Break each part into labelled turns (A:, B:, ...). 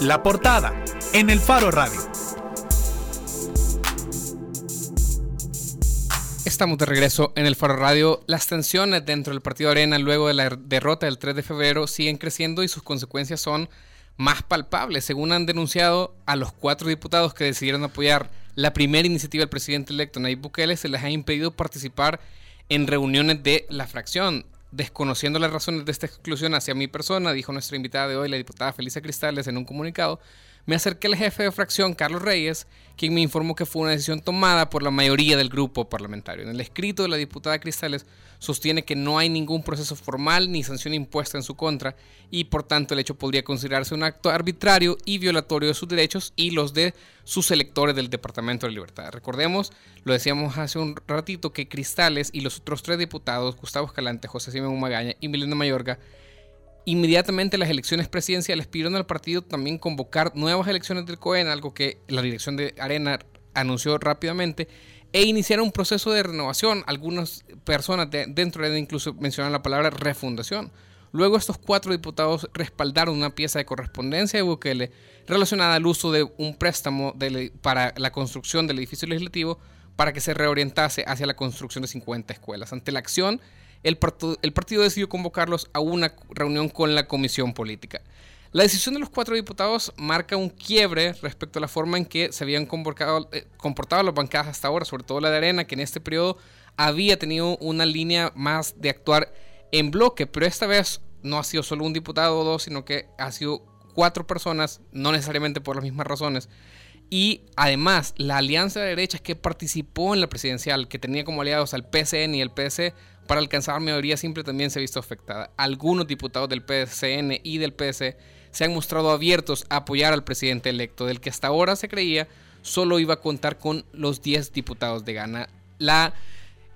A: La portada en el Faro Radio.
B: Estamos de regreso en el Faro Radio. Las tensiones dentro del Partido Arena luego de la derrota del 3 de febrero siguen creciendo y sus consecuencias son más palpables. Según han denunciado a los cuatro diputados que decidieron apoyar la primera iniciativa del presidente electo Nayib Bukele, se les ha impedido participar en reuniones de la fracción. Desconociendo las razones de esta exclusión hacia mi persona, dijo nuestra invitada de hoy, la diputada Felisa Cristales, en un comunicado, me acerqué al jefe de fracción, Carlos Reyes, quien me informó que fue una decisión tomada por la mayoría del grupo parlamentario. En el escrito de la diputada Cristales sostiene que no hay ningún proceso formal ni sanción impuesta en su contra y por tanto el hecho podría considerarse un acto arbitrario y violatorio de sus derechos y los de sus electores del Departamento de Libertad. Recordemos, lo decíamos hace un ratito, que Cristales y los otros tres diputados, Gustavo Escalante, José Simón Magaña y Milena Mayorga, inmediatamente las elecciones presidenciales pidieron al partido también convocar nuevas elecciones del COEN, algo que la dirección de Arena anunció rápidamente, e iniciar un proceso de renovación. Algunas personas dentro de incluso mencionan la palabra refundación. Luego estos cuatro diputados respaldaron una pieza de correspondencia de Bukele relacionada al uso de un préstamo para la construcción del edificio legislativo para que se reorientase hacia la construcción de 50 escuelas. Ante la acción, el, partido decidió convocarlos a una reunión con la comisión política. La decisión de los cuatro diputados marca un quiebre respecto a la forma en que se habían eh, comportado las bancadas hasta ahora, sobre todo la de Arena, que en este periodo había tenido una línea más de actuar en bloque, pero esta vez no ha sido solo un diputado o dos, sino que ha sido cuatro personas, no necesariamente por las mismas razones. Y además, la alianza de derechas que participó en la presidencial, que tenía como aliados al PCN y el PSC, para alcanzar mayoría simple también se ha visto afectada. Algunos diputados del PSN y del PS se han mostrado abiertos a apoyar al presidente electo, del que hasta ahora se creía solo iba a contar con los 10 diputados de Gana. La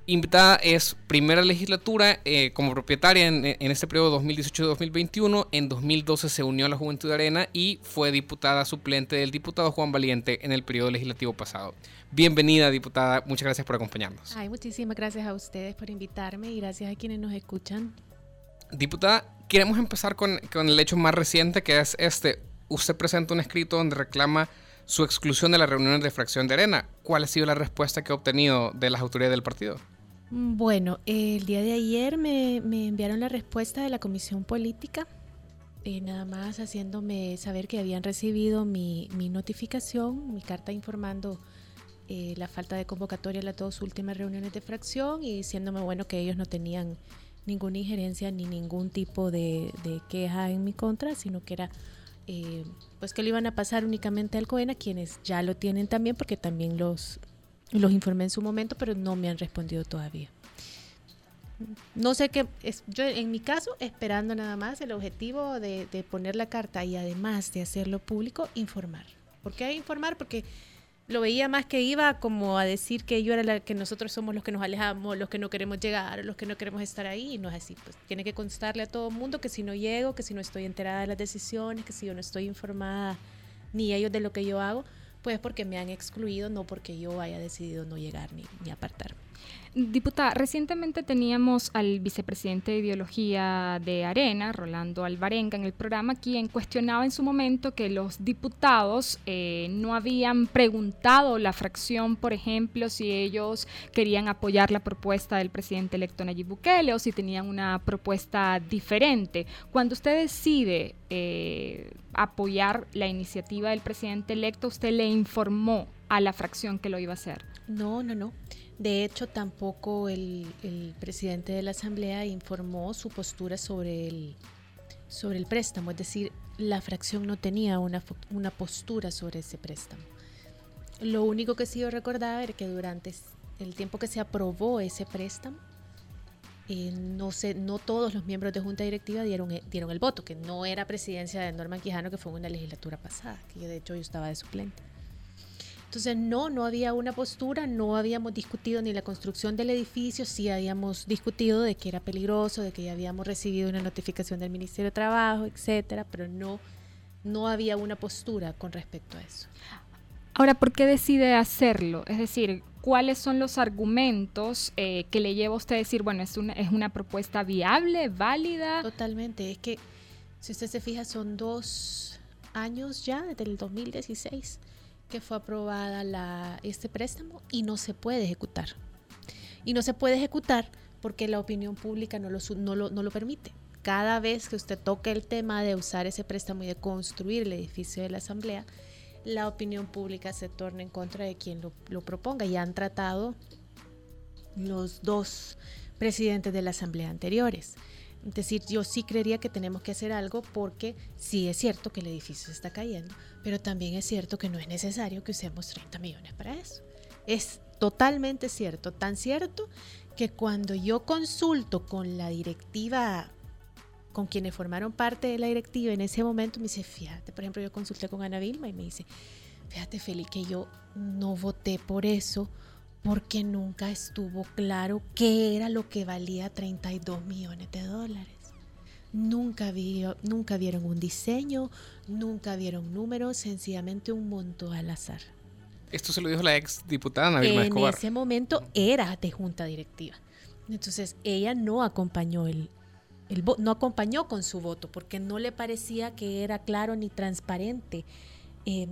B: invitada es primera legislatura eh, como propietaria en, este periodo 2018-2021. En 2012 se unió a la Juventud de Arena y fue diputada suplente del diputado Juan Valiente en el periodo legislativo pasado. Bienvenida, diputada. Muchas gracias por acompañarnos.
C: Ay, muchísimas gracias a ustedes por invitarme y gracias a quienes nos escuchan.
B: Diputada, queremos empezar con, con el hecho más reciente que es este. Usted presenta un escrito donde reclama su exclusión de las reuniones de fracción de arena. ¿Cuál ha sido la respuesta que ha obtenido de las autoridades del partido?
C: Mm, bueno, el día de ayer me, enviaron la respuesta de la comisión política, eh, nada más haciéndome saber que habían recibido mi, notificación, mi carta informando eh, la falta de convocatoria a las dos últimas reuniones de fracción y diciéndome bueno que ellos no tenían ninguna injerencia ni ningún tipo de, de queja en mi contra, sino que era eh, pues que lo iban a pasar únicamente al COENA, quienes ya lo tienen también, porque también los, los informé en su momento, pero no me han respondido todavía. No sé qué, es, yo en mi caso, esperando nada más el objetivo de, de poner la carta y además de hacerlo público, informar. ¿Por qué informar? Porque lo veía más que iba como a decir que yo era la que nosotros somos los que nos alejamos, los que no queremos llegar, los que no queremos estar ahí, y no es así. Pues tiene que constarle a todo el mundo que si no llego, que si no estoy enterada de las decisiones, que si yo no estoy informada ni ellos de lo que yo hago, pues porque me han excluido, no porque yo haya decidido no llegar ni, ni apartarme.
D: Diputada, recientemente teníamos al vicepresidente de ideología de Arena, Rolando Alvarenga, en el programa, quien cuestionaba en su momento que los diputados eh, no habían preguntado la fracción, por ejemplo, si ellos querían apoyar la propuesta del presidente electo Nayib Bukele o si tenían una propuesta diferente. Cuando usted decide eh, apoyar la iniciativa del presidente electo, ¿usted le informó a la fracción que lo iba a hacer?
C: No, no, no. De hecho, tampoco el, presidente de la Asamblea informó su postura sobre el, sobre el préstamo, es decir, la fracción no tenía una, una postura sobre ese préstamo. Lo único que sí yo recordaba era que durante el tiempo que se aprobó ese préstamo, eh, no, no todos los miembros de junta directiva dieron, dieron el voto, que no era presidencia de Norman Quijano, que fue una legislatura pasada, que de hecho yo estaba de suplente. Entonces, no, no había una postura, no habíamos discutido ni la construcción del edificio, sí habíamos discutido de que era peligroso, de que ya habíamos recibido una notificación del Ministerio de Trabajo, etcétera, pero no, no había una postura con respecto a eso.
D: Ahora, ¿por qué decide hacerlo? Es decir, ¿cuáles son los argumentos eh, que le lleva a usted a decir, bueno, es una, es una propuesta viable, válida?
C: Totalmente, es que si usted se fija, son dos años ya, desde el 2016, que fue aprobada la, este préstamo y no se puede ejecutar. Y no se puede ejecutar porque la opinión pública no lo, no lo, no lo permite. Cada vez que usted toque el tema de usar ese préstamo y de construir el edificio de la Asamblea, la opinión pública se torna en contra de quien lo, lo proponga. Y han tratado los dos presidentes de la Asamblea anteriores. Es decir, yo sí creería que tenemos que hacer algo porque sí es cierto que el edificio se está cayendo, pero también es cierto que no es necesario que usemos 30 millones para eso. Es totalmente cierto, tan cierto que cuando yo consulto con la directiva, con quienes formaron parte de la directiva en ese momento, me dice, fíjate, por ejemplo, yo consulté con Ana Vilma y me dice, fíjate, Feli, que yo no voté por eso porque nunca estuvo claro qué era lo que valía 32 millones de dólares. Nunca, vi, nunca vieron un diseño, nunca vieron números, sencillamente un monto al azar.
B: Esto se lo dijo la ex diputada Vilma
C: Escobar. En ese momento era de junta directiva. Entonces ella no acompañó el, el no acompañó con su voto porque no le parecía que era claro ni transparente eh,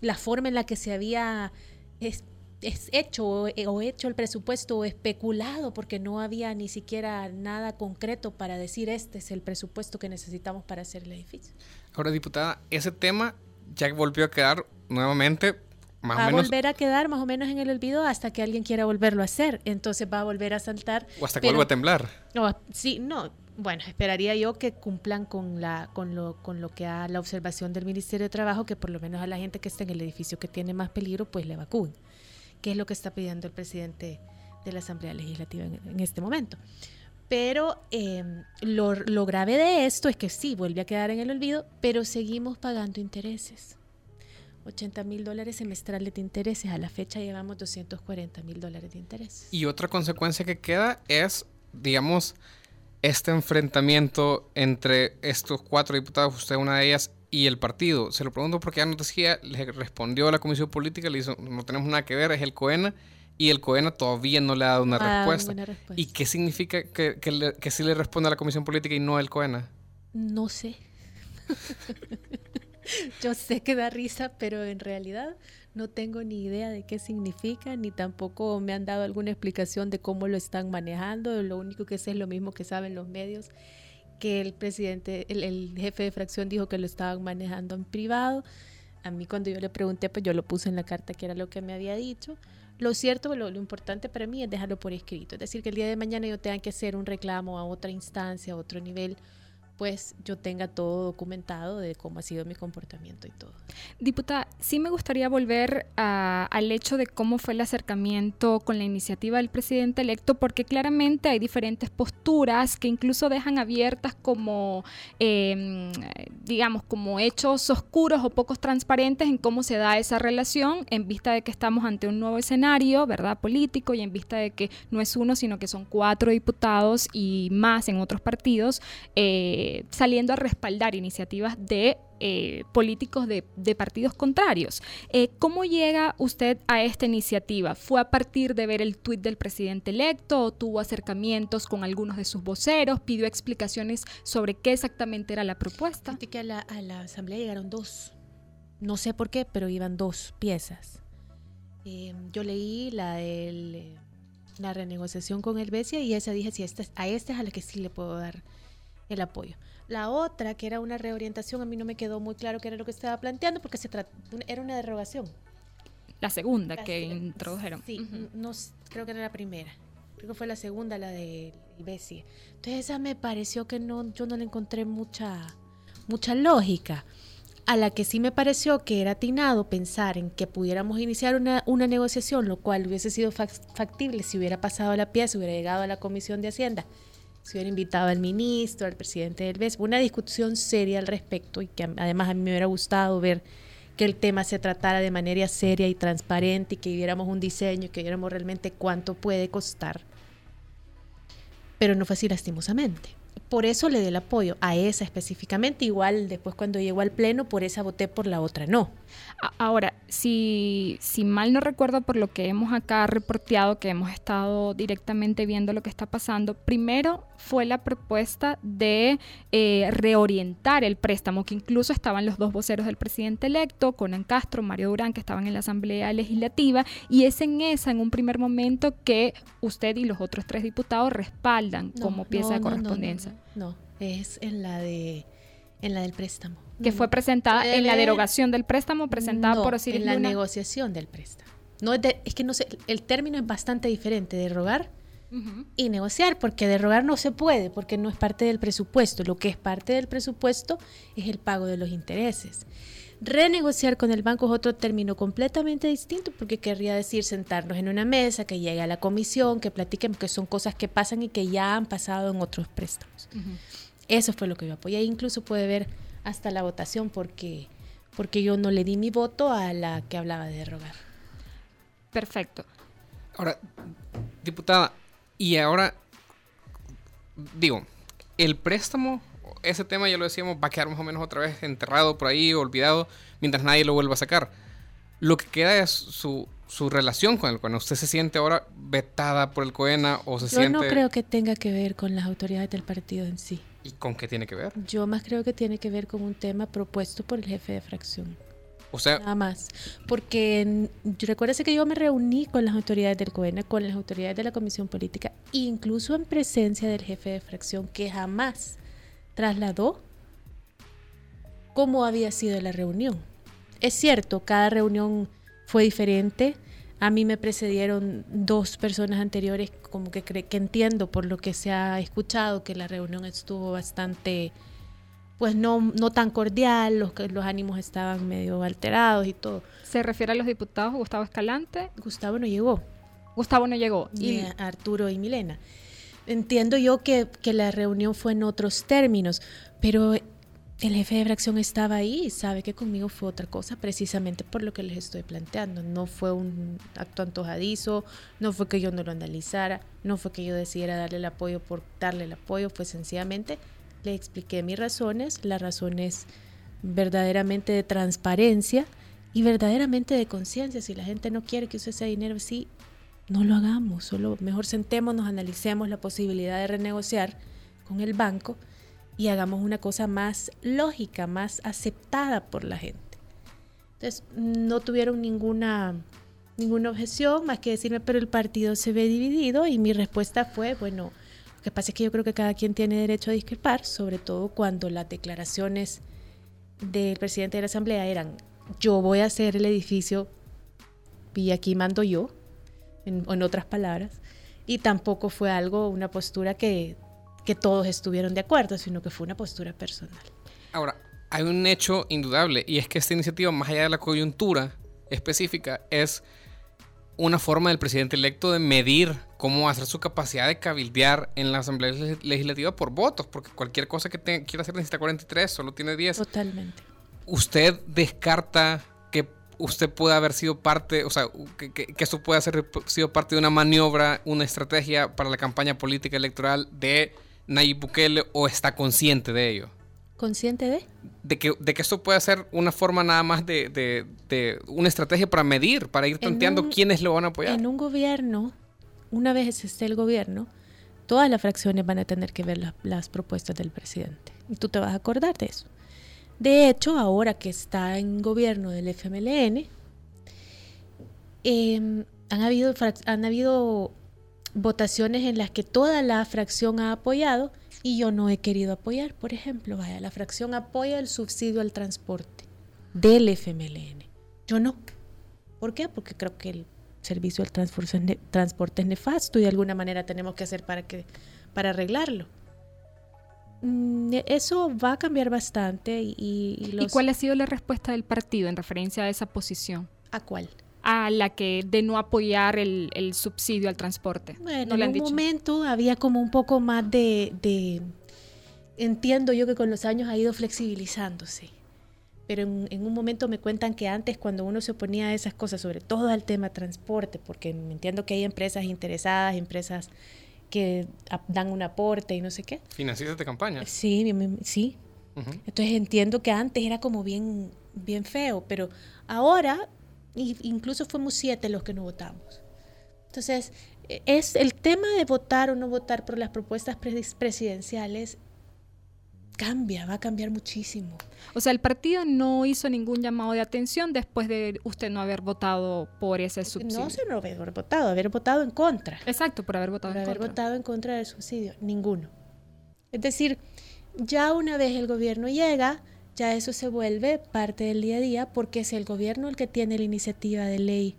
C: la forma en la que se había es hecho eh, o hecho el presupuesto o especulado porque no había ni siquiera nada concreto para decir este es el presupuesto que necesitamos para hacer el edificio.
B: Ahora, diputada, ese tema ya volvió a quedar nuevamente más
C: va
B: o menos...
C: a volver a quedar más o menos en el olvido hasta que alguien quiera volverlo a hacer. Entonces va a volver a saltar.
B: O hasta que vuelva a temblar.
C: No, sí, no. Bueno, esperaría yo que cumplan con la con lo con lo que ha la observación del Ministerio de Trabajo que por lo menos a la gente que está en el edificio que tiene más peligro pues le evacúen que es lo que está pidiendo el presidente de la Asamblea Legislativa en, este momento. Pero em, lo, lo, grave de esto es que sí, vuelve a quedar en el olvido, pero seguimos pagando intereses. 80 mil dólares semestrales de intereses. A la fecha llevamos 240 mil dólares de intereses.
B: Y otra consecuencia que queda es, digamos, este enfrentamiento entre estos cuatro diputados, usted una de ellas, y el partido. Se lo pregunto porque ya nos decía, le respondió a la Comisión Política, le dijo, no tenemos nada que ver, es el COENA, y el COENA todavía no le ha dado una ah, respuesta. ¿Y qué significa que, que, que sí le responde a la Comisión Política y no el COENA?
C: No sé. Yo sé que da risa, pero en realidad no tengo ni idea de qué significa, ni tampoco me han dado alguna explicación de cómo lo están manejando. Lo único que sé es lo mismo que saben los medios que el presidente, el, jefe de fracción dijo que lo estaban manejando en privado. A mí cuando yo le pregunté, pues yo lo puse en la carta que era lo que me había dicho. Lo cierto, lo, lo, importante para mí es dejarlo por escrito. Es decir, que el día de mañana yo tenga que hacer un reclamo a otra instancia, a otro nivel, pues yo tenga todo documentado de cómo ha sido mi comportamiento y todo.
D: Diputada, sí me gustaría volver al hecho de cómo fue el acercamiento con la iniciativa del presidente electo, porque claramente hay diferentes posturas que incluso dejan abiertas como, em, digamos, como hechos oscuros o pocos transparentes en cómo se da esa relación en vista de que estamos ante un nuevo escenario, ¿verdad?, político y en vista de que no es uno, sino que son cuatro diputados y más en otros partidos. Eh, eh, saliendo a respaldar iniciativas de eh, políticos de, partidos contrarios. Eh, ¿Cómo llega usted a esta iniciativa? ¿Fue a partir de ver el tuit del presidente electo o tuvo acercamientos con algunos de sus voceros? ¿Pidió explicaciones sobre qué exactamente era la propuesta?
C: que a la, asamblea llegaron dos. No sé por qué, pero iban dos piezas. yo leí la de la renegociación con el y esa dije, si esta, a esta es a la que sí le puedo dar el apoyo. La otra, que era una reorientación, a mí no me quedó muy claro qué era lo que estaba planteando porque se era una derogación.
D: La segunda que introdujeron.
C: Sí, no, creo que era la primera. Creo que fue la segunda, la de Bessie. Entonces esa me pareció que no, yo no le encontré mucha, mucha lógica. A la que sí me pareció que era atinado pensar en que pudiéramos iniciar una, una negociación, lo cual hubiese sido factible si hubiera pasado la pieza, hubiera llegado a la Comisión de Hacienda si hubiera invitado al ministro, al presidente del BES, una discusión seria al respecto y que además a mí me hubiera gustado ver que el tema se tratara de manera seria y transparente y que viéramos un diseño y que viéramos realmente cuánto puede costar. Pero no fue así lastimosamente. Por eso le di el apoyo a esa específicamente. Igual después cuando llegó al pleno, por esa voté, por la otra no.
D: Ahora, si, si mal no recuerdo por lo que hemos acá reporteado, que hemos estado directamente viendo lo que está pasando, primero fue la propuesta de eh, reorientar el préstamo, que incluso estaban los dos voceros del presidente electo, Conan Castro, Mario Durán, que estaban en la Asamblea Legislativa, y es en esa, en un primer momento, que usted y los otros tres diputados respaldan como pieza de correspondencia.
C: no, es en la de en la del préstamo.
D: Que fue presentada en la derogación del préstamo presentada por Osiris
C: en la negociación del préstamo. No es, es que no sé, el término es bastante diferente, y negociar, porque derogar no se puede, porque no es parte del presupuesto. Lo que es parte del presupuesto es el pago de los intereses. Renegociar con el banco es otro término completamente distinto porque querría decir sentarnos en una mesa, que llegue a la comisión, que platiquen, porque son cosas que pasan y que ya han pasado en otros préstamos. Eso fue lo que yo apoyé. Incluso puede ver hasta la votación porque, porque yo no le di mi voto a la que hablaba de derogar.
D: Perfecto.
B: Ahora, diputada, y ahora, digo, el préstamo, ese tema ya lo decíamos, va a quedar más o menos otra vez enterrado por ahí, olvidado, mientras nadie lo vuelva a sacar. Lo que queda es su, su relación con el COENA. ¿Usted se siente ahora vetada por el COENA o se siente...?
C: Yo no creo que tenga que ver con las autoridades del partido en sí.
B: ¿Y con qué tiene que ver?
C: Yo más creo que tiene que ver con un tema propuesto por el jefe de fracción.
B: O sea,
C: nada más. Porque recuérdese que yo me reuní con las autoridades del COENA, con las autoridades de la Comisión Política, incluso en presencia del jefe de fracción, que jamás trasladó cómo había sido la reunión. Es cierto, cada reunión fue diferente. A mí me precedieron dos personas anteriores, como que, que entiendo por lo que se ha escuchado, que la reunión estuvo bastante pues no, no tan cordial, los, los ánimos estaban medio alterados y todo.
D: ¿Se refiere a los diputados Gustavo Escalante?
C: Gustavo no llegó.
D: Gustavo no llegó.
C: Y Arturo y Milena. Entiendo yo que, que, la reunión fue en otros términos, pero el jefe de fracción estaba ahí y sabe que conmigo fue otra cosa, precisamente por lo que les estoy planteando. No fue un acto antojadizo, no fue que yo no lo analizara, no fue que yo decidiera darle el apoyo por darle el apoyo, fue sencillamente le expliqué mis razones, las razones verdaderamente de transparencia y verdaderamente de conciencia. Si la gente no quiere que use ese dinero, sí, no lo hagamos, solo mejor sentémonos, analicemos la posibilidad de renegociar con el banco y hagamos una cosa más lógica, más aceptada por la gente. Entonces, no tuvieron ninguna, ninguna objeción más que decirme, pero el partido se ve dividido y mi respuesta fue, bueno, que pasa es que yo creo que cada quien tiene derecho a discrepar, sobre todo cuando las declaraciones del presidente de la Asamblea eran yo voy a hacer el edificio y aquí mando yo, en, otras palabras, y tampoco fue algo, una postura que, que todos estuvieron de acuerdo, sino que fue una postura personal.
B: Ahora, hay un hecho indudable y es que esta iniciativa, más allá de la coyuntura específica, es una forma del presidente electo de medir cómo hacer su capacidad de cabildear en la Asamblea Legislativa por votos, porque cualquier cosa que quiera hacer necesita 43, solo tiene 10.
C: Totalmente.
B: ¿Usted descarta que usted pueda haber sido parte, o sea, que, que, eso pueda haber sido parte de una maniobra, una estrategia para la campaña política electoral de Nayib Bukele o está consciente de ello?
C: ¿Consciente de?
B: De que, de que esto puede ser una forma nada más de, de, una estrategia para medir, para ir tanteando quiénes lo van a apoyar.
C: En un gobierno, una vez esté el gobierno, todas las fracciones van a tener que ver las propuestas del presidente. Y tú te vas a acordar de eso. De hecho, ahora que está en gobierno del FMLN, em, han, habido, han habido votaciones en las que toda la fracción ha apoyado y yo no he querido apoyar. Por ejemplo, vaya, la fracción apoya el subsidio al transporte del FMLN. Yo no. ¿Por qué? Porque creo que el servicio del transporte es nefasto y de alguna manera tenemos que hacer para, que, para arreglarlo. Mm, eso va a cambiar bastante. ¿Y,
D: y cuál ha sido la respuesta del partido en referencia a esa posición?
C: ¿A cuál?
D: A la que de no apoyar el, subsidio al transporte.
C: Bueno, en un momento había como un poco más de, Entiendo yo que con los años ha ido flexibilizándose, pero en, un momento me cuentan que antes cuando uno se oponía a esas cosas, sobre todo al tema transporte, porque entiendo que hay empresas interesadas, empresas que dan un aporte y no sé qué.
B: ¿Financias de campaña?
C: Sí, sí. Entonces entiendo que antes era como bien, bien feo, pero ahora incluso fuimos siete los que no votamos. Entonces, es el tema de votar o no votar por las propuestas presidenciales cambia, va a cambiar muchísimo.
D: O sea, el partido no hizo ningún llamado de atención después de usted no haber votado por ese subsidio.
C: No se no haber votado, haber votado en contra.
D: Exacto, por haber votado
C: por haber votado en contra del subsidio, ninguno. Es decir, ya una vez el gobierno llega, ya eso se vuelve parte del día a día porque es el gobierno el que tiene la iniciativa de ley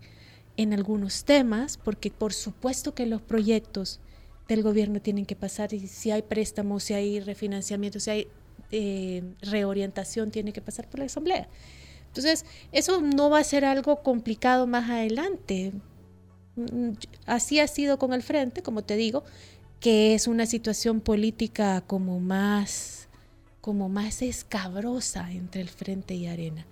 C: en algunos temas, porque por supuesto que los proyectos del gobierno tienen que pasar y si hay préstamos, si hay refinanciamiento, si hay eh, reorientación, tiene que pasar por la Asamblea. Entonces, eso no va a ser algo complicado más adelante. Así ha sido con el frente, como te digo, que es una situación política como más, como más escabrosa entre el frente y Arena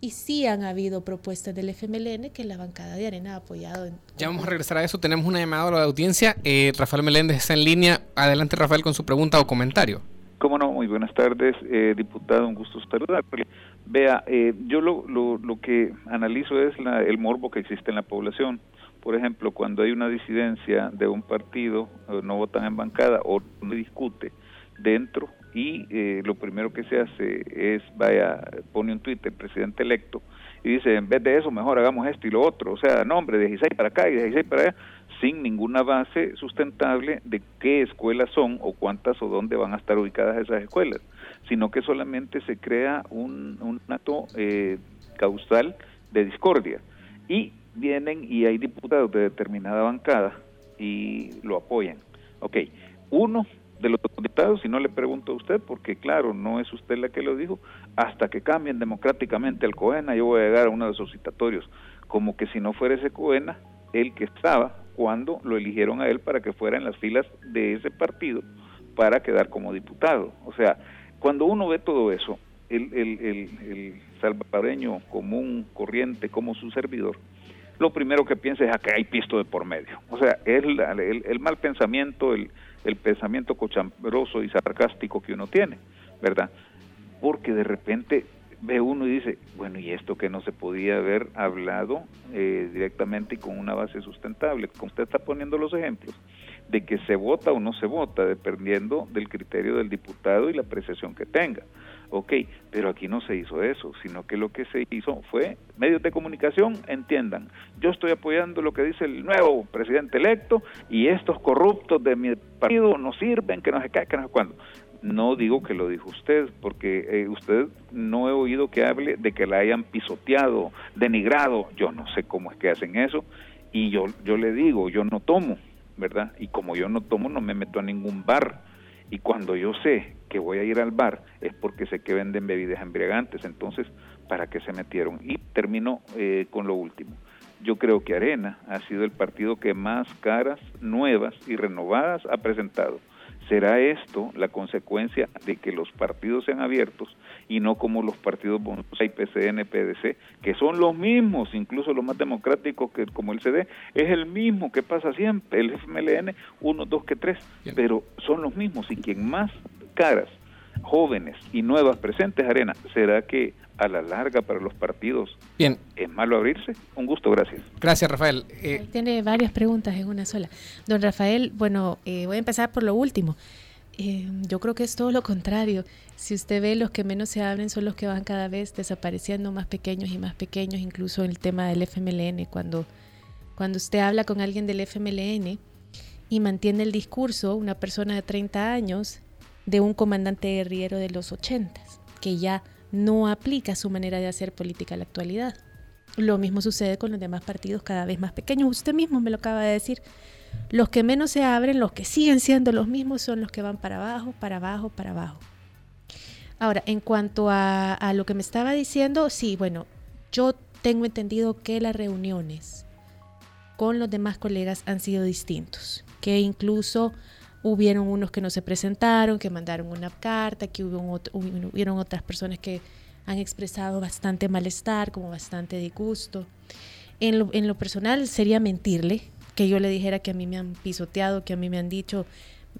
C: y sí han habido propuestas del FMLN que la bancada de Arena ha apoyado.
B: ya vamos a regresar a eso. Tenemos una llamada a la audiencia. Eh, Rafael Meléndez está en línea. Adelante, Rafael, con su pregunta o comentario.
E: Cómo no, muy buenas tardes, eh, diputado, un gusto saludarle. Vea, eh, yo lo, lo, lo, que analizo es la, el morbo que existe en la población. Por ejemplo, cuando hay una disidencia de un partido, no votan en bancada o no discute dentro y eh, lo primero que se hace es, vaya, pone un tuit el presidente electo y dice, en vez de eso, mejor hagamos esto y lo otro. O sea, nombre, de 16 para acá y de 16 para allá, sin ninguna base sustentable de qué escuelas son o cuántas o dónde van a estar ubicadas esas escuelas, sino que solamente se crea un, un acto eh, causal de discordia. Y vienen y hay diputados de determinada bancada y lo apoyan. Ok, uno de los diputados, si no le pregunto a usted, porque claro, no es usted la que lo dijo, hasta que cambien democráticamente el COENA, yo voy a llegar a uno de esos citatorios, como que si no fuera ese COENA, el que estaba cuando lo eligieron a él para que fuera en las filas de ese partido para quedar como diputado. O sea, cuando uno ve todo eso, el, el, el, el salvadoreño común, corriente, como su servidor, lo primero que piensa es a que hay pisto de por medio. O sea, el, el mal pensamiento, el, el pensamiento cochambroso y sarcástico que uno tiene, ¿verdad? Porque de repente ve uno y dice, bueno, ¿y esto que no se podía haber hablado eh, directamente y con una base sustentable? Como usted está poniendo los ejemplos de que se vota o no se vota, dependiendo del criterio del diputado y la apreciación que tenga. Ok, pero aquí no se hizo eso, sino que lo que se hizo fue medios de comunicación, entiendan, yo estoy apoyando lo que dice el nuevo presidente electo y estos corruptos de mi partido no sirven, que no se cae, que no sé cuándo. No digo que lo dijo usted, porque eh, usted no he oído que hable de que la hayan pisoteado, denigrado, yo no sé cómo es que hacen eso, y yo, yo le digo, yo no tomo, ¿verdad? Y como yo no tomo, no me meto a ningún bar y cuando yo sé que voy a ir al bar es porque sé que venden bebidas embriagantes, entonces, ¿para qué se metieron? Y termino eh, con lo último. Yo creo que Arena ha sido el partido que más caras nuevas y renovadas ha presentado. ¿Será esto la consecuencia de que los partidos sean abiertos y no como los partidos y PCN, PDC, que son los mismos, incluso los más democráticos que como el CD, es el mismo que pasa siempre, el FMLN, uno, dos que tres, pero son los mismos y quien más caras, jóvenes y nuevas presentes, Arena, ¿será que a la larga para los partidos
B: Bien.
E: es malo abrirse? Un gusto, gracias.
B: Gracias, Rafael.
C: Eh, tiene varias preguntas en una sola. Don Rafael, bueno, eh, voy a empezar por lo último. Eh, yo creo que es todo lo contrario. Si usted ve, los que menos se abren son los que van cada vez desapareciendo más pequeños y más pequeños, incluso en el tema del FMLN. Cuando, cuando usted habla con alguien del FMLN y mantiene el discurso, una persona de 30 años, de un comandante guerrillero de los 80, que ya no aplica su manera de hacer política a la actualidad. Lo mismo sucede con los demás partidos cada vez más pequeños. Usted mismo me lo acaba de decir. Los que menos se abren, los que siguen siendo los mismos, son los que van para abajo, para abajo, para abajo. Ahora, en cuanto a, a lo que me estaba diciendo, sí, bueno, yo tengo entendido que las reuniones con los demás colegas han sido distintos, que incluso Hubieron unos que no se presentaron, que mandaron una carta, que hubo hubieron otras personas que han expresado bastante malestar, como bastante disgusto. En lo, en lo personal sería mentirle que yo le dijera que a mí me han pisoteado, que a mí me han dicho,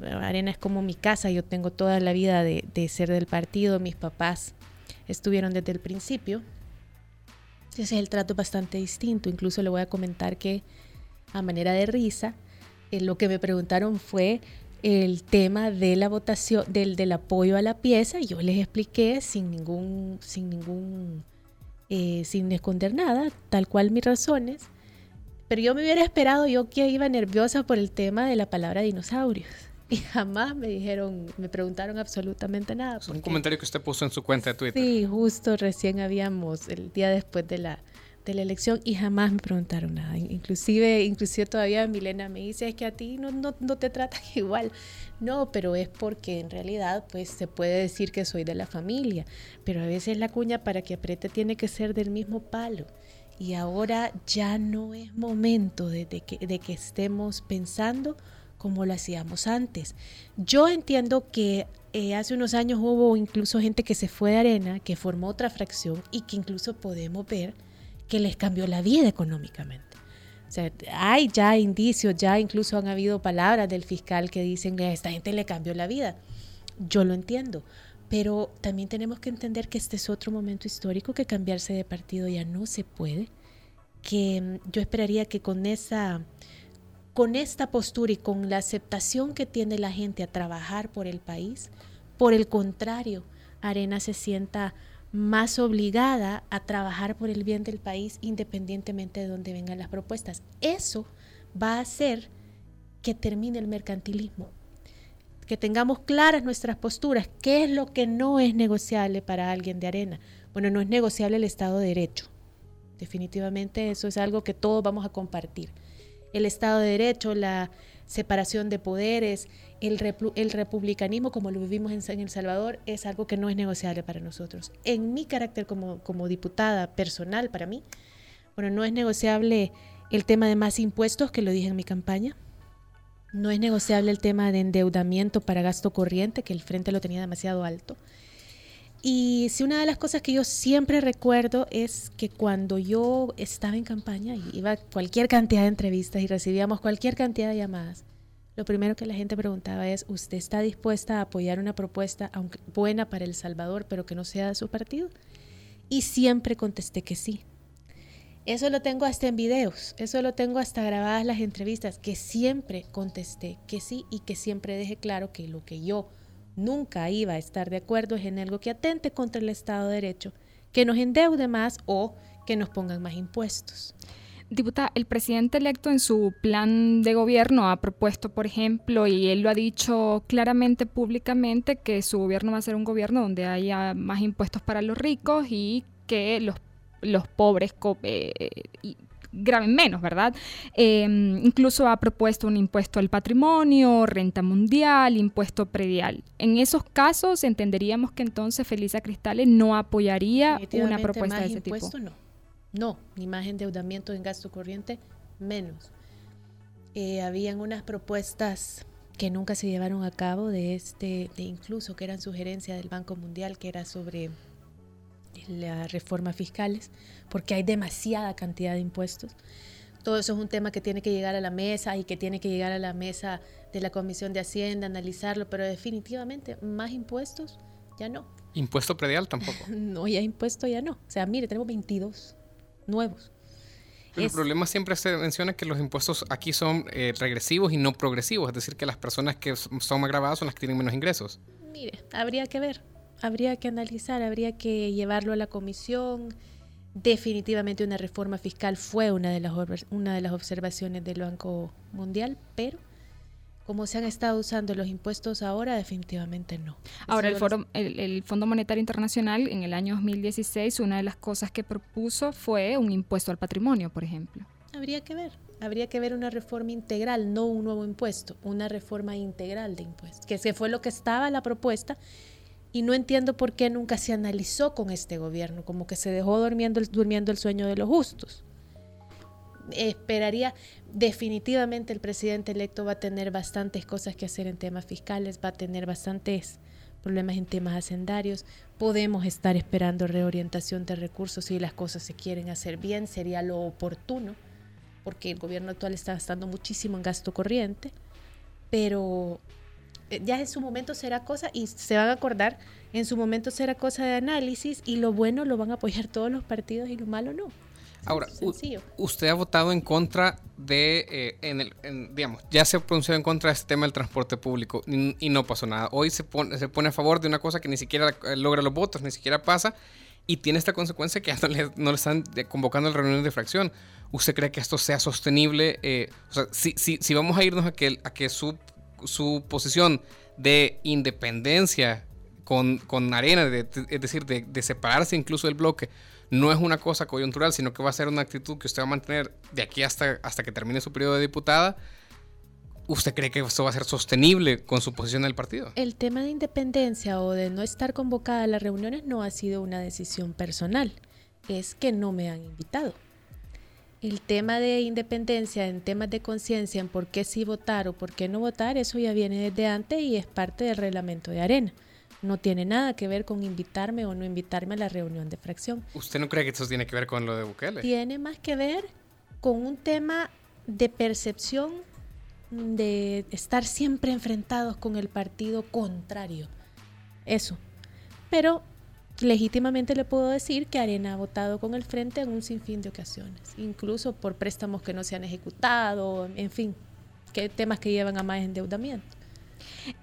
C: Arena es como mi casa, yo tengo toda la vida de, de ser del partido, mis papás estuvieron desde el principio. Ese es el trato bastante distinto. Incluso le voy a comentar que a manera de risa. Eh, lo que me preguntaron fue el tema de la votación, del, del apoyo a la pieza. Yo les expliqué sin ningún, sin ningún, eh, sin esconder nada, tal cual mis razones. Pero yo me hubiera esperado, yo que iba nerviosa por el tema de la palabra dinosaurios. Y jamás me dijeron, me preguntaron absolutamente nada.
B: Es un comentario que usted puso en su cuenta de Twitter.
C: Sí, justo recién habíamos, el día después de la, de la elección y jamás me preguntaron nada. Inclusive, inclusive todavía Milena me dice, es que a ti no, no, no, te tratan igual. No, pero es porque en realidad pues se puede decir que soy de la familia, pero a veces la cuña para que apriete tiene que ser del mismo palo. Y ahora ya no es momento de, de, que, de que estemos pensando como lo hacíamos antes. Yo entiendo que eh, hace unos años hubo incluso gente que se fue de arena, que formó otra fracción y que incluso podemos ver que les cambió la vida económicamente. O sea, hay ya indicios, ya incluso han habido palabras del fiscal que dicen que a esta gente le cambió la vida. Yo lo entiendo, pero también tenemos que entender que este es otro momento histórico, que cambiarse de partido ya no se puede, que mm, yo esperaría que con esa con esta postura y con la aceptación que tiene la gente a trabajar por el país, por el contrario, Arena se sienta más obligada a trabajar por el bien del país independientemente de dónde vengan las propuestas. Eso va a hacer que termine el mercantilismo, que tengamos claras nuestras posturas, qué es lo que no es negociable para alguien de arena. Bueno, no es negociable el Estado de Derecho. Definitivamente eso es algo que todos vamos a compartir. El Estado de Derecho, la separación de poderes, el, republicanismo como lo vivimos en, El Salvador es algo que no es negociable para nosotros. En mi carácter como, diputada personal, para mí, bueno, no es negociable el tema de más impuestos, que lo dije en mi campaña. No es negociable el tema de endeudamiento para gasto corriente, que el frente lo tenía demasiado alto. Y si una de las cosas que yo siempre recuerdo es que cuando yo estaba en campaña iba a cualquier cantidad de entrevistas y recibíamos cualquier cantidad de llamadas, lo primero que la gente preguntaba es, ¿usted está dispuesta a apoyar una propuesta aunque buena para El Salvador, pero que no sea de su partido? Y siempre contesté que sí. Eso lo tengo hasta en videos, eso lo tengo hasta grabadas las entrevistas, que siempre contesté que sí y que siempre dejé claro que lo que yo nunca iba a estar de acuerdo es en algo que atente contra el Estado de Derecho, que nos endeude más o que nos pongan más impuestos.
D: Diputada, el presidente electo en su plan de gobierno ha propuesto, por ejemplo, y él lo ha dicho claramente públicamente, que su gobierno va a ser un gobierno donde haya más impuestos para los ricos y que los, los pobres eh, graben menos, ¿verdad? Em, incluso ha propuesto un impuesto al patrimonio, renta mundial, impuesto predial. En esos casos entenderíamos que entonces Felisa Cristales no apoyaría una propuesta de ese tipo.
C: No no, ni más endeudamiento en gasto corriente, menos. Eh, habían unas propuestas que nunca se llevaron a cabo de este, de incluso que eran sugerencias del Banco Mundial, que era sobre las reformas fiscales, porque hay demasiada cantidad de impuestos. Todo eso es un tema que tiene que llegar a la mesa y que tiene que llegar a la mesa de la Comisión de Hacienda, analizarlo, pero definitivamente más impuestos ya no.
B: ¿Impuesto predial tampoco?
C: no, ya impuesto ya no. O sea, mire, tenemos 22 nuevos.
B: el problema siempre se menciona que los impuestos aquí son eh, regresivos y no progresivos, es decir, que las personas que son más grabadas son las que tienen menos ingresos.
C: Mire, habría que ver, habría que analizar, habría que llevarlo a la comisión. Definitivamente una reforma fiscal fue una de las, una de las observaciones del Banco Mundial, pero como se han estado usando los impuestos ahora, definitivamente no.
D: Ahora, el, Foro, el, Fondo Monetario Internacional en el año 2016, una de las cosas que propuso fue un impuesto al patrimonio, por ejemplo.
C: Habría que ver, habría que ver una reforma integral, no un nuevo impuesto, una reforma integral de impuestos, que ese fue lo que estaba la propuesta y no entiendo por qué nunca se analizó con este gobierno, como que se dejó durmiendo, durmiendo el sueño de los justos esperaría definitivamente el presidente electo va a tener bastantes cosas que hacer en temas fiscales, va a tener bastantes problemas en temas hacendarios. Podemos estar esperando reorientación de recursos si las cosas se quieren hacer bien, sería lo oportuno, porque el gobierno actual está gastando muchísimo en gasto corriente, pero eh, ya en su momento será cosa, y se van a acordar, en su momento será cosa de análisis y lo bueno lo van a apoyar todos los partidos y lo malo no.
B: Ahora, usted ha votado en contra de, eh, en el, digamos, ya se ha pronunciado en contra de este tema del transporte público y, no pasó nada. Hoy se pone, se pone a favor de una cosa que ni siquiera logra los votos, ni siquiera pasa y tiene esta consecuencia que ya no le, están convocando a reuniones de fracción. ¿Usted cree que esto sea sostenible? Eh, o sea, si, si, si, vamos a irnos a que, a que su, su posición de independencia con, con arena, es decir, de, de separarse incluso del bloque, no es una cosa coyuntural, sino que va a ser una actitud que usted va a mantener de aquí hasta, hasta que termine su periodo de diputada. ¿Usted cree que esto va a ser sostenible con su posición en el partido?
C: El tema de independencia o de no estar convocada a las reuniones no ha sido una decisión personal, es que no me han invitado. El tema de independencia en temas de conciencia, en por qué sí votar o por qué no votar, eso ya viene desde antes y es parte del reglamento de arena no tiene nada que ver con invitarme o no invitarme a la reunión de fracción.
B: ¿Usted no cree que esto tiene que ver con lo de Bukele?
C: Tiene más que ver con un tema de percepción de estar siempre enfrentados con el partido contrario. Eso. Pero legítimamente le puedo decir que Arena ha votado con el frente en un sinfín de ocasiones, incluso por préstamos que no se han ejecutado, en fin, que temas que llevan a más endeudamiento.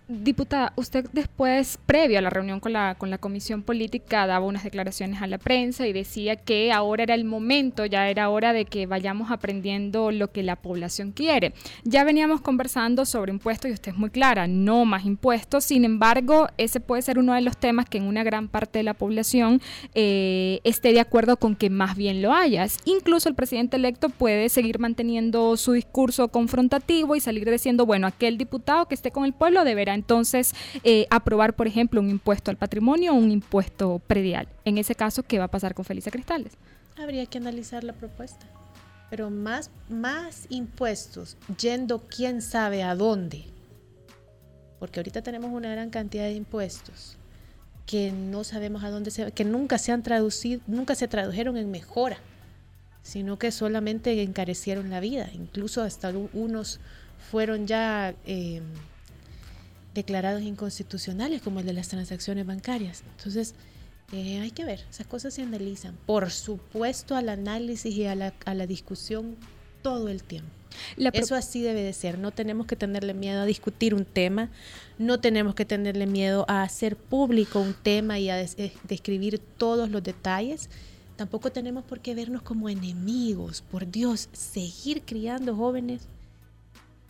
D: Diputada, usted después, previo a la reunión con la, con la Comisión Política, daba unas declaraciones a la prensa y decía que ahora era el momento, ya era hora de que vayamos aprendiendo lo que la población quiere. Ya veníamos conversando sobre impuestos y usted es muy clara, no más impuestos, sin embargo, ese puede ser uno de los temas que en una gran parte de la población eh, esté de acuerdo con que más bien lo hayas. Incluso el presidente electo puede seguir manteniendo su discurso confrontativo y salir diciendo, bueno, aquel diputado que esté con el pueblo deberá entonces eh, aprobar, por ejemplo, un impuesto al patrimonio o un impuesto predial. En ese caso, ¿qué va a pasar con Felicia Cristales?
C: Habría que analizar la propuesta. Pero más, más impuestos yendo quién sabe a dónde. Porque ahorita tenemos una gran cantidad de impuestos que no sabemos a dónde se que nunca se han traducido, nunca se tradujeron en mejora, sino que solamente encarecieron la vida. Incluso hasta unos fueron ya eh, declarados inconstitucionales, como el de las transacciones bancarias. Entonces, eh, hay que ver, esas cosas se analizan. Por supuesto, al análisis y a la, a la discusión todo el tiempo. Eso así debe de ser. No tenemos que tenerle miedo a discutir un tema, no tenemos que tenerle miedo a hacer público un tema y a eh, describir todos los detalles. Tampoco tenemos por qué vernos como enemigos. Por Dios, seguir criando jóvenes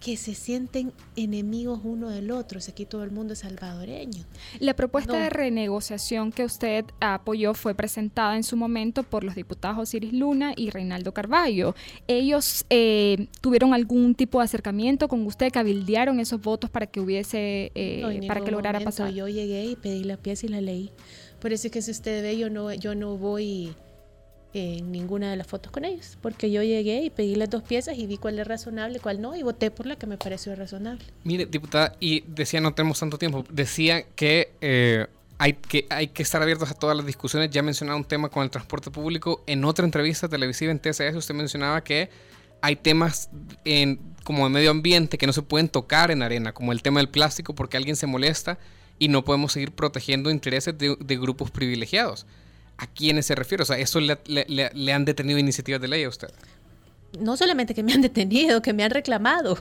C: que se sienten enemigos uno del otro, aquí todo el mundo es salvadoreño.
D: La propuesta de renegociación que usted apoyó fue presentada en su momento por los diputados Osiris Luna y Reinaldo Carballo. ¿Ellos eh, tuvieron algún tipo de acercamiento con usted? ¿Cabildearon esos votos para que hubiese, eh, para que lograra pasar?
C: Yo llegué y pedí la pieza y la leí. Por eso es que si usted ve, yo no, yo no voy en ninguna de las fotos con ellos, porque yo llegué y pedí las dos piezas y vi cuál es razonable, cuál no, y voté por la que me pareció razonable.
B: Mire, diputada, y decía, no tenemos tanto tiempo, decía que, eh, hay, que hay que estar abiertos a todas las discusiones, ya mencionaba un tema con el transporte público, en otra entrevista televisiva en TSS usted mencionaba que hay temas en, como de medio ambiente que no se pueden tocar en arena, como el tema del plástico, porque alguien se molesta y no podemos seguir protegiendo intereses de, de grupos privilegiados. ¿A quiénes se refiere? O sea, ¿eso le, han detenido iniciativas de ley a usted?
C: No solamente que me han detenido, que me han reclamado.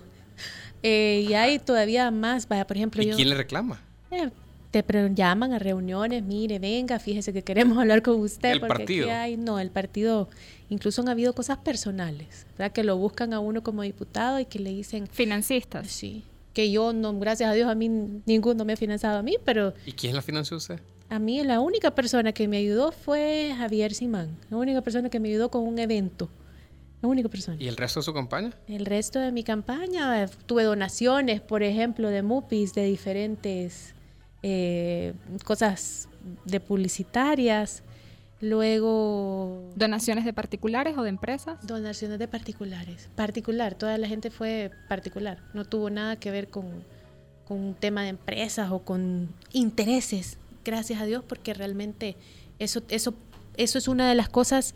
C: Eh, y hay todavía más, vaya, por ejemplo...
B: ¿Y quién le reclama?
C: Eh, te llaman a reuniones, mire, venga, fíjese que queremos hablar con usted.
B: ¿El partido?
C: Hay, no, el partido, incluso han habido cosas personales, ¿verdad? Que lo buscan a uno como diputado y que le dicen...
D: Financistas.
C: Sí, que yo, no, gracias a Dios, a mí ninguno me ha financiado a mí, pero...
B: ¿Y quién la financió usted?
C: A mí la única persona que me ayudó fue Javier Simán, la única persona que me ayudó con un evento. La única persona.
B: ¿Y el resto de su campaña?
C: El resto de mi campaña, tuve donaciones, por ejemplo, de MUPIs, de diferentes eh, cosas de publicitarias. Luego...
D: ¿Donaciones de particulares o de empresas?
C: Donaciones de particulares. Particular, toda la gente fue particular. No tuvo nada que ver con, con un tema de empresas o con intereses gracias a Dios, porque realmente eso, eso, eso es una de las cosas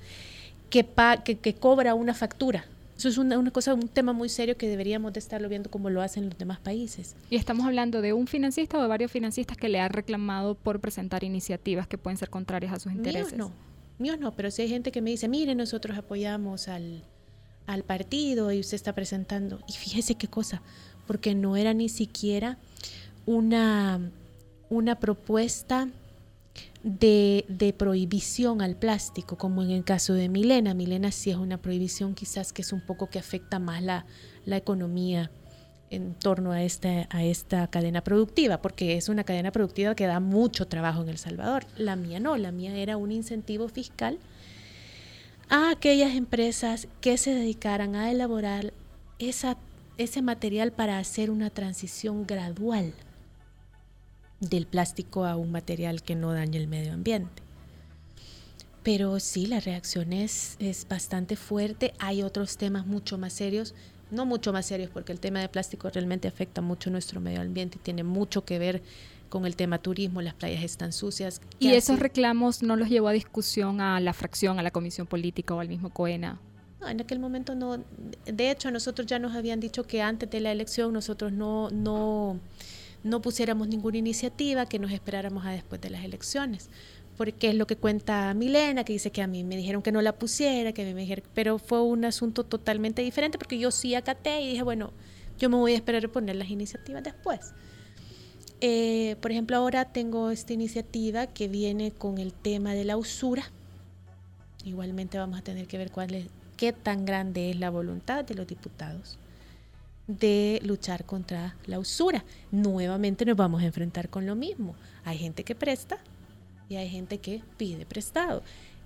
C: que, que, cobra una factura. Eso es una, cosa, un tema muy serio que deberíamos de estarlo viendo como lo hacen los demás países.
D: Y estamos hablando de un financista o de varios financistas que le ha reclamado por presentar iniciativas que pueden ser contrarias a sus intereses.
C: no, míos no, pero sí hay gente que me dice, mire, nosotros apoyamos al, al partido y usted está presentando. Y fíjese qué cosa, porque no era ni siquiera una, una propuesta de, de, prohibición al plástico, como en el caso de Milena. Milena sí es una prohibición quizás que es un poco que afecta más la, la economía en torno a esta, a esta cadena productiva, porque es una cadena productiva que da mucho trabajo en El Salvador. La mía no, la mía era un incentivo fiscal a aquellas empresas que se dedicaran a elaborar esa, ese material para hacer una transición gradual del plástico a un material que no dañe el medio ambiente. Pero sí, la reacción es, es bastante fuerte. Hay otros temas mucho más serios no mucho más serios, porque el tema de plástico realmente afecta mucho nuestro medio ambiente y tiene mucho que ver con el tema turismo, las playas están sucias.
D: ¿Y esos reclamos no los llevó a discusión a la fracción, a la comisión política o al mismo COENA?
C: No, en aquel momento no. De hecho, nosotros ya nos habían dicho que antes de la elección nosotros no, no, no pusiéramos ninguna iniciativa, que nos esperáramos a después de las elecciones porque es lo que cuenta Milena, que dice que a mí me dijeron que no la pusiera, que me dijeron, pero fue un asunto totalmente diferente porque yo sí acaté y dije, bueno, yo me voy a esperar a poner las iniciativas después. Eh, por ejemplo, ahora tengo esta iniciativa que viene con el tema de la usura. Igualmente vamos a tener que ver cuál qué tan grande es la voluntad de los diputados de luchar contra la usura. Nuevamente nos vamos a enfrentar con lo mismo. Hay gente que presta y hay gente que pide prestado.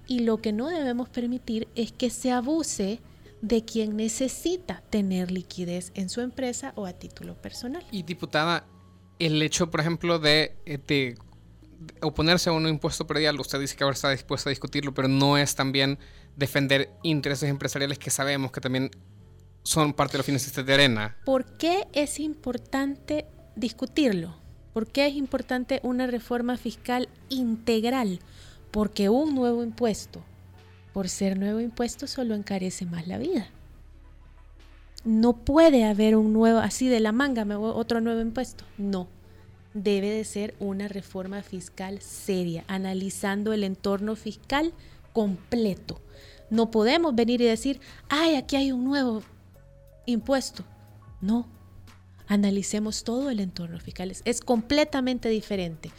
C: Y lo que no debemos permitir es que se abuse de quien necesita tener liquidez en su empresa o a título personal.
B: Y diputada, el hecho, por ejemplo, de, eh, oponerse a un impuesto predial, usted dice que ahora está dispuesta a discutirlo, pero no es también defender intereses empresariales que sabemos que también son parte de los financistas de arena.
C: ¿Por qué es importante discutirlo? ¿Por qué es importante una reforma fiscal integral? Porque un nuevo impuesto, por ser nuevo impuesto, solo encarece más la vida. No puede haber un nuevo, así de la manga, otro nuevo impuesto. No. Debe de ser una reforma fiscal seria, analizando el entorno fiscal completo. No podemos venir y decir, ay, aquí hay un nuevo impuesto. No, analicemos todo el entorno fiscal. Es completamente diferente.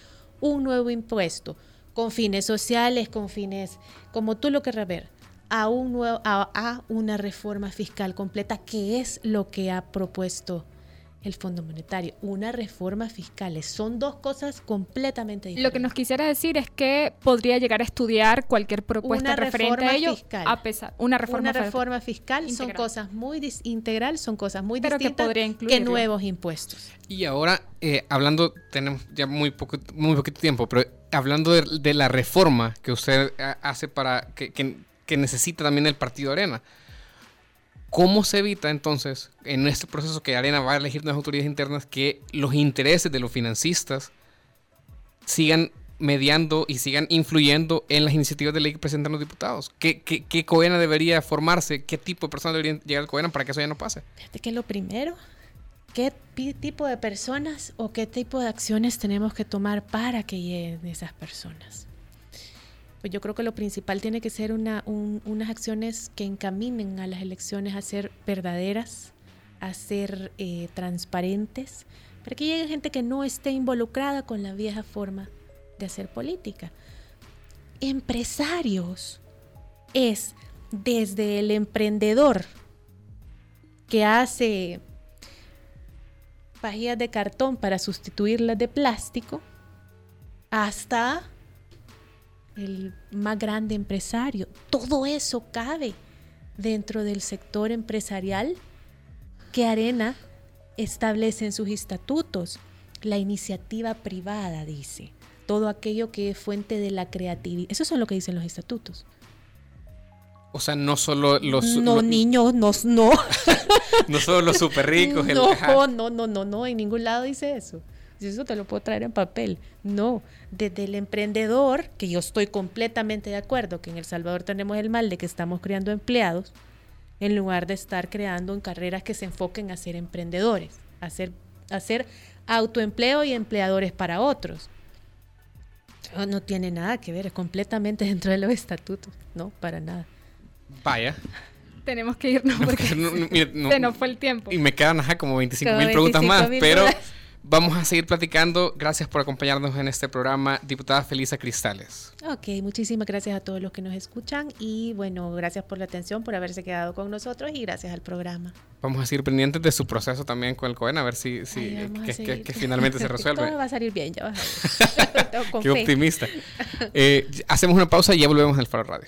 C: Un nuevo impuesto con fines sociales, con fines, como tú lo querrás ver, a, un nuevo, a una reforma fiscal completa, que es lo que ha propuesto el Fondo Monetario, una reforma fiscal. Son dos cosas completamente diferentes.
D: Lo que nos quisiera decir es que podría llegar a estudiar cualquier propuesta referente a ello,
C: fiscal.
D: a pesar una reforma,
C: una reforma fiscal son cosas muy integral, son cosas muy distintas que, nuevos impuestos.
B: Y ahora eh, hablando tenemos ya muy poco muy poquito tiempo, pero hablando de, la reforma que usted hace para que, que necesita también el Partido Arena. ¿Cómo se evita entonces en este proceso que Arena va a elegir unas autoridades internas que los intereses de los financistas sigan mediando y sigan influyendo en las iniciativas de ley que presentan los diputados? ¿Qué, qué, COENA debería formarse? ¿Qué tipo de personas deberían llegar al COENA para que eso ya no pase?
C: Fíjate que lo primero, ¿qué tipo de personas o qué tipo de acciones tenemos que tomar para que lleguen esas personas? Pues yo creo que lo principal tiene que ser una, unas acciones que encaminen a las elecciones a ser verdaderas, a ser eh, transparentes, para que llegue gente que no esté involucrada con la vieja forma de hacer política. Empresarios es desde el emprendedor que hace pajillas de cartón para sustituirlas de plástico, hasta el más grande empresario. Todo eso cabe dentro del sector empresarial que Arena establece en sus estatutos. La iniciativa privada, dice. Todo aquello que es fuente de la creatividad. Eso es lo que dicen los estatutos.
B: O sea, no solo los...
C: No, niños, no, no.
B: no solo los súper ricos.
C: No, no, no, no, no, en ningún lado dice eso eso te lo puedo traer en papel. No, desde el emprendedor, que yo estoy completamente de acuerdo que en El Salvador tenemos el mal de que estamos creando empleados, en lugar de estar creando en carreras que se enfoquen a ser emprendedores, a ser, a autoempleo y empleadores para otros. No tiene nada que ver, es completamente dentro de los estatutos, no, para nada.
B: Vaya.
D: Tenemos que irnos porque se nos fue el tiempo.
B: Y me quedan como 25 mil preguntas más, pero vamos a seguir platicando. Gracias por acompañarnos en este programa, diputada Felisa Cristales.
C: Ok, muchísimas gracias a todos los que nos escuchan y bueno, gracias por la atención, por haberse quedado con nosotros y gracias al programa.
B: Vamos a seguir pendientes de su proceso también con el COEN, a ver si, si que, finalmente se resuelve.
C: Todo va a salir bien, ya vas
B: a ver. Qué optimista. Eh, hacemos una pausa y ya volvemos al Faro Radio.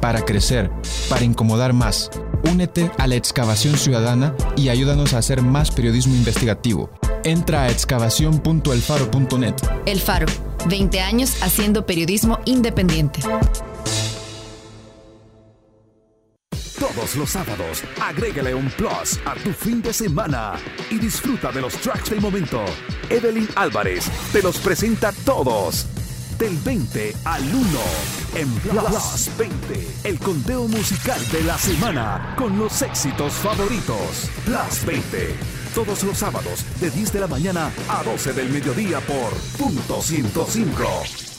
F: para crecer, para incomodar más. Únete a la excavación ciudadana y ayúdanos a hacer más periodismo investigativo. Entra a excavación.elfaro.net.
G: El Faro, 20 años haciendo periodismo independiente.
H: Todos los sábados, agrégale un plus a tu fin de semana y disfruta de los tracks del momento. Evelyn Álvarez te los presenta todos. Del 20 al 1 en Plus 20, el conteo musical de la semana con los éxitos favoritos. Plus 20, todos los sábados de 10 de la mañana a 12 del mediodía por punto 105.